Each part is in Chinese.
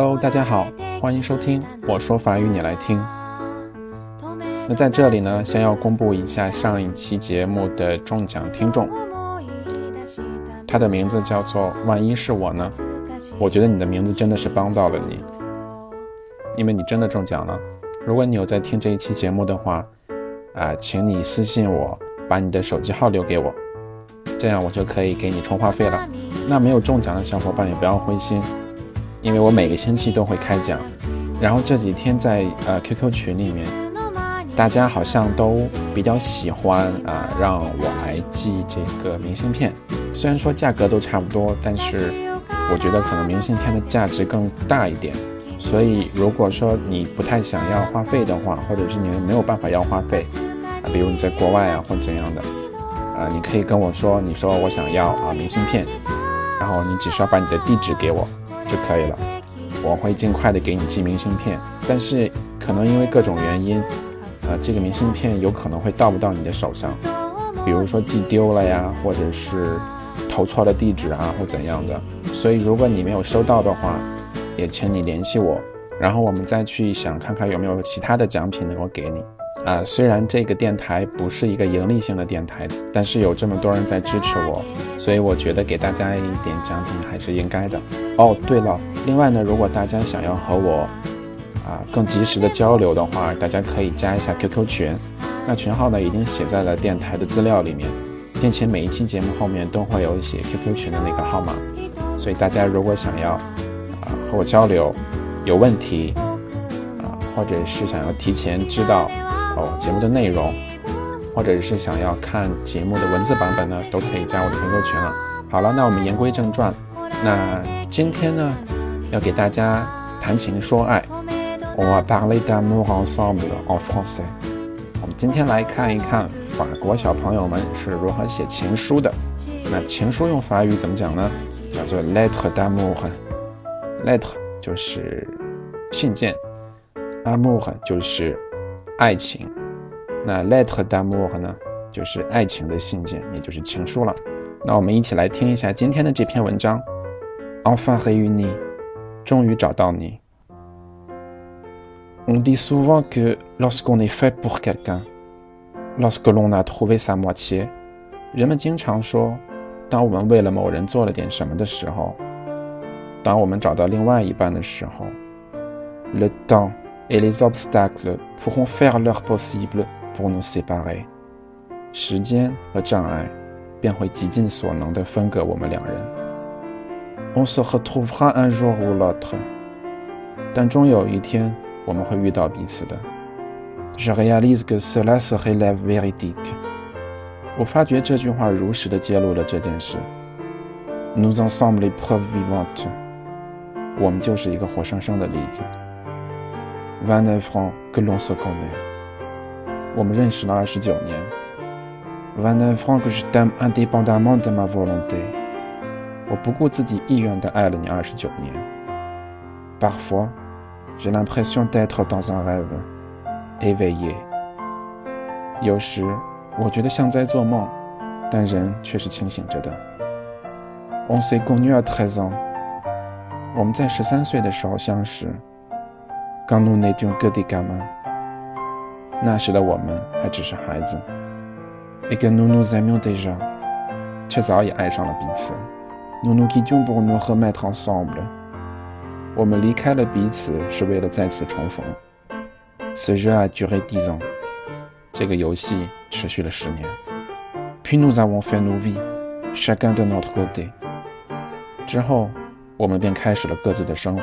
Hello，大家好，欢迎收听我说法语你来听。那在这里呢，先要公布一下上一期节目的中奖听众，他的名字叫做万一是我呢？我觉得你的名字真的是帮到了你，因为你真的中奖了。如果你有在听这一期节目的话，啊，请你私信我，把你的手机号留给我，这样我就可以给你充话费了。那没有中奖的小伙伴也不要灰心。因为我每个星期都会开奖，然后这几天在呃 QQ 群里面，大家好像都比较喜欢啊让我来寄这个明信片，虽然说价格都差不多，但是我觉得可能明信片的价值更大一点，所以如果说你不太想要话费的话，或者是你没有办法要话费啊，比如你在国外啊或怎样的，啊你可以跟我说，你说我想要啊明信片，然后你只需要把你的地址给我。就可以了，我会尽快的给你寄明信片，但是可能因为各种原因，呃，这个明信片有可能会到不到你的手上，比如说寄丢了呀，或者是投错了地址啊，或怎样的。所以如果你没有收到的话，也请你联系我，然后我们再去想看看有没有其他的奖品能够给你。啊，虽然这个电台不是一个盈利性的电台，但是有这么多人在支持我，所以我觉得给大家一点奖品还是应该的。哦，对了，另外呢，如果大家想要和我啊更及时的交流的话，大家可以加一下 QQ 群，那群号呢已经写在了电台的资料里面，并且每一期节目后面都会有写 QQ 群的那个号码，所以大家如果想要啊和我交流，有问题啊，或者是想要提前知道。哦，节目的内容，或者是想要看节目的文字版本呢，都可以加我的 QQ 群了。好了，那我们言归正传，那今天呢，要给大家谈情说爱。On va parler d'amour ensemble en français。我们今天来看一看法国小朋友们是如何写情书的。那情书用法语怎么讲呢？叫做 lettre d'amour。lettre 就是信件，amour 就是。爱情，那 lettre d'amour 呢，就是爱情的信件，也就是情书了。那我们一起来听一下今天的这篇文章。Enfin réuni，终于找到你。On dit souvent que lorsqu'on est fait pour quelqu'un, lorsque l'on a trouvé sa moitié，人们经常说，当我们为了某人做了点什么的时候，当我们找到另外一半的时候，le temps。Et les obstacles pourront faire leur possible pour nous séparer。时间和障碍便会极尽所能的分隔我们两人。On se retrouvera un jour ou l'autre。但终有一天我们会遇到彼此的。Je réalise que cela serait la vérité。我发觉这句话如实的揭露了这件事。Nous en sommes les preuves vivantes。我们就是一个活生生的例子。 Vingt-neuf ans que l'on se connaît. 我们认识了二十九年。Vingt-neuf ans que je t'aime indépendamment de ma volonté. 我不顾自己意愿的爱了你二十九年。Parfois, j'ai l'impression d'être dans un rêve éveillé. 有时我觉得像在做梦，但人却是清醒着的。On s'est connu à treize ans. 我们在十三岁的时候相识。 刚努内丢各地干嘛？那时的我们还只是孩子。一个努努在缅甸上，却早已爱上了彼此。努努基军部努和麦唐桑布了。我们离开了彼此，是为了再次重逢。Ce jeu a duré dix ans。这个游戏持续了十年。Puis nous avons fait nos vies, chacun de notre côté。之后，我们便开始了各自的生活。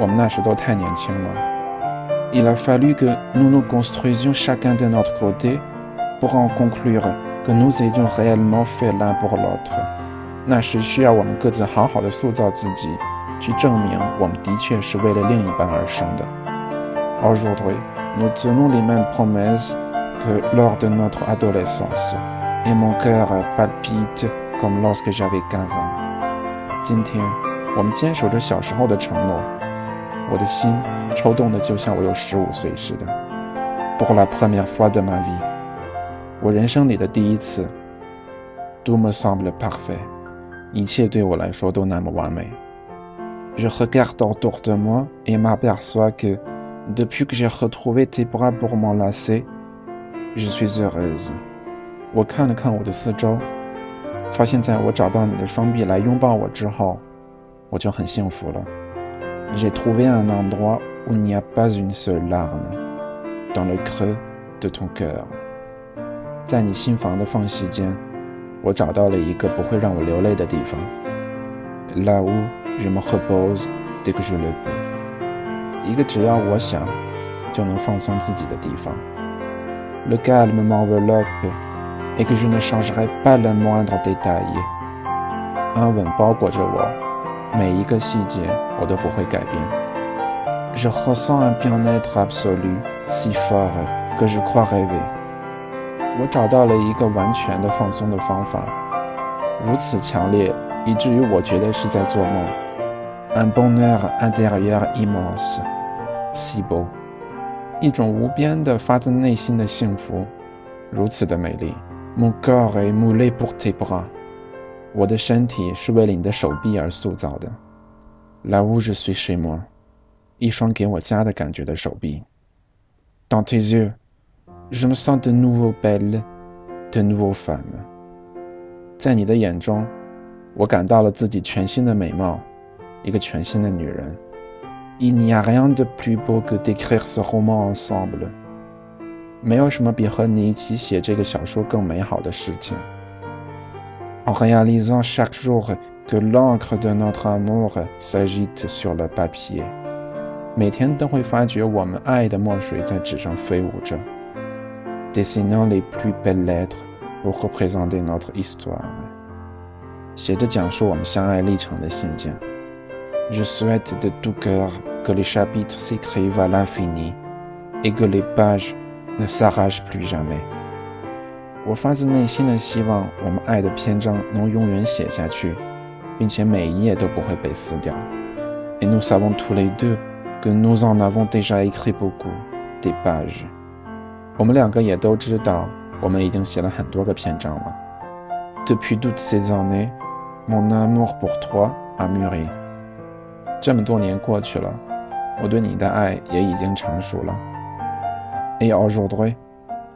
我们那时都太年轻了。Il a fallu que nous nous construisions chacun de notre côté pour en conclure que nous étions réellement faits l'un pour l'autre。那时需要我们各自好好的塑造自己，去证明我们的确是为了另一半而生的。Aujourd'hui, nous tenons les mêmes promesses que lors de notre adolescence, et mon cœur palpite comme lorsque j'avais quinze ans. 今天，我们坚守着小时候的承诺，我的心抽动的就像我有十五岁似的。Pour la première fois de ma vie，我人生里的第一次。Tout me semble parfait，一切对我来说都那么完美。Je regarde autour de moi et m'aperçois que depuis que j'ai retrouvé tes bras pour m'enlacer, je suis heureuse。我看了看我的四周，发现在我找到你的双臂来拥抱我之后，我就很幸福了。J'ai trouvé un endroit où il n'y a pas une seule larme dans le creux de ton cœur。在你心房的缝隙间，我找到了一个不会让我流泪的地方。Là où je me repose dès que je le peux。一个只要我想就能放松自己的地方。Le calme m'enveloppe et que je ne changerai pas le moindre détail。安稳包裹着我， 每一个细节我都不会改变。Je ressens un bien-être absolu si fort que je crois rêver。我找到了一个完全的放松的方法，如此强烈，以至于我觉得是在做梦。Un bonheur intérieur immense, si beau。一种无边的发自内心的幸福，如此的美丽。Mon corps est moulé pour tes bras。我的身体是为了你的手臂而塑造的。Là où je suis chez moi。一双给我家的感觉的手臂。Dans tes yeux。Je me sens de nouveau belle, de nouveau femme。在你的眼中，我感到了自己全新的美貌，一个全新的女人。Il n'y a rien de plus beau que d'écrire ce roman ensemble。没有什么比和你一起写这个小说更美好的事情。En réalisant chaque jour que l'encre de notre amour s'agite sur le papier。每天都会发觉我们爱的墨水在纸上飞舞着。dessinant les plus belles lettres pour représenter notre histoire. Je souhaite de tout cœur que les chapitres s'écrivent à l'infini et que les pages ne s'arrachent plus jamais. Et nous savons tous les deux que nous en avons déjà écrit beaucoup, des pages. 我们两个也都知道，我们已经写了很多个篇章了。Depuis toutes ces années, mon amour pour toi a mûri。这么多年过去了，我对你的爱也已经成熟了。Et aujourd'hui,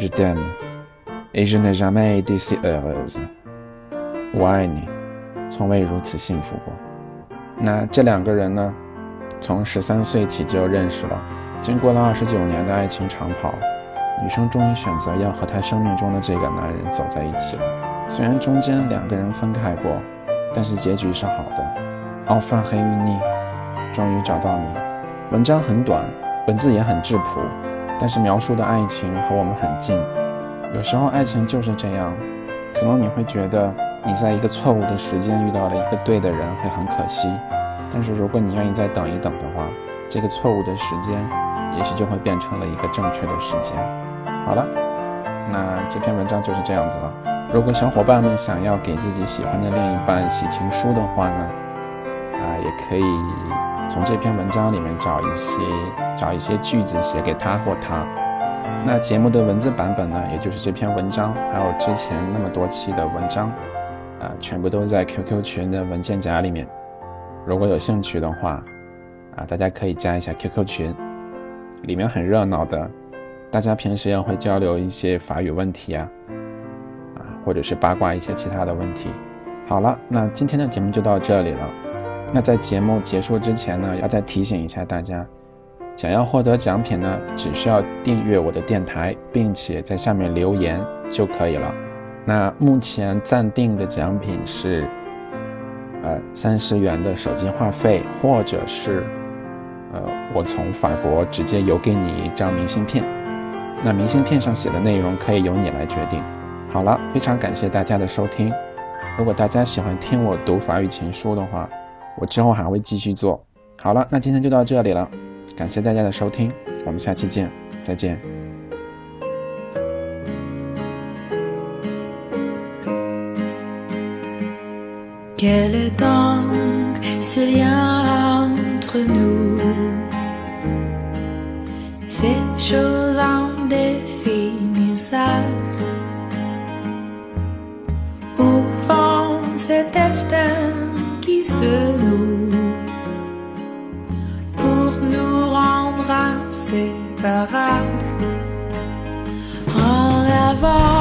Je t'aime et je n'ai jamais été si heureuse。我爱你，从未如此幸福过。那这两个人呢？从十三岁起就认识了，经过了二十九年的爱情长跑。女生终于选择要和她生命中的这个男人走在一起了。虽然中间两个人分开过，但是结局是好的。奥范黑与你，终于找到你。文章很短，文字也很质朴，但是描述的爱情和我们很近。有时候爱情就是这样，可能你会觉得你在一个错误的时间遇到了一个对的人会很可惜，但是如果你愿意再等一等的话，这个错误的时间也许就会变成了一个正确的时间。好了，那这篇文章就是这样子了。如果小伙伴们想要给自己喜欢的另一半写情书的话呢，啊，也可以从这篇文章里面找一些找一些句子写给他或她。那节目的文字版本呢，也就是这篇文章，还有之前那么多期的文章，啊，全部都在 QQ 群的文件夹里面。如果有兴趣的话，啊，大家可以加一下 QQ 群，里面很热闹的。大家平时也会交流一些法语问题啊，啊，或者是八卦一些其他的问题。好了，那今天的节目就到这里了。那在节目结束之前呢，要再提醒一下大家，想要获得奖品呢，只需要订阅我的电台，并且在下面留言就可以了。那目前暂定的奖品是，呃，三十元的手机话费，或者是，呃，我从法国直接邮给你一张明信片。那明信片上写的内容可以由你来决定。好了，非常感谢大家的收听。如果大家喜欢听我读法语情书的话，我之后还会继续做。好了，那今天就到这里了，感谢大家的收听，我们下期见，再见。Pour nous rendre inséparables. En avance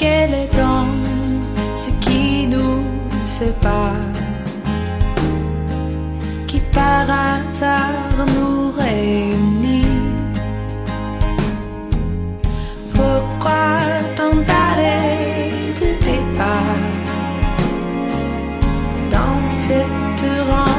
Quel est donc ce qui nous sépare Qui par hasard nous réunit. Pourquoi tant d'aller de départ Dans cette ronde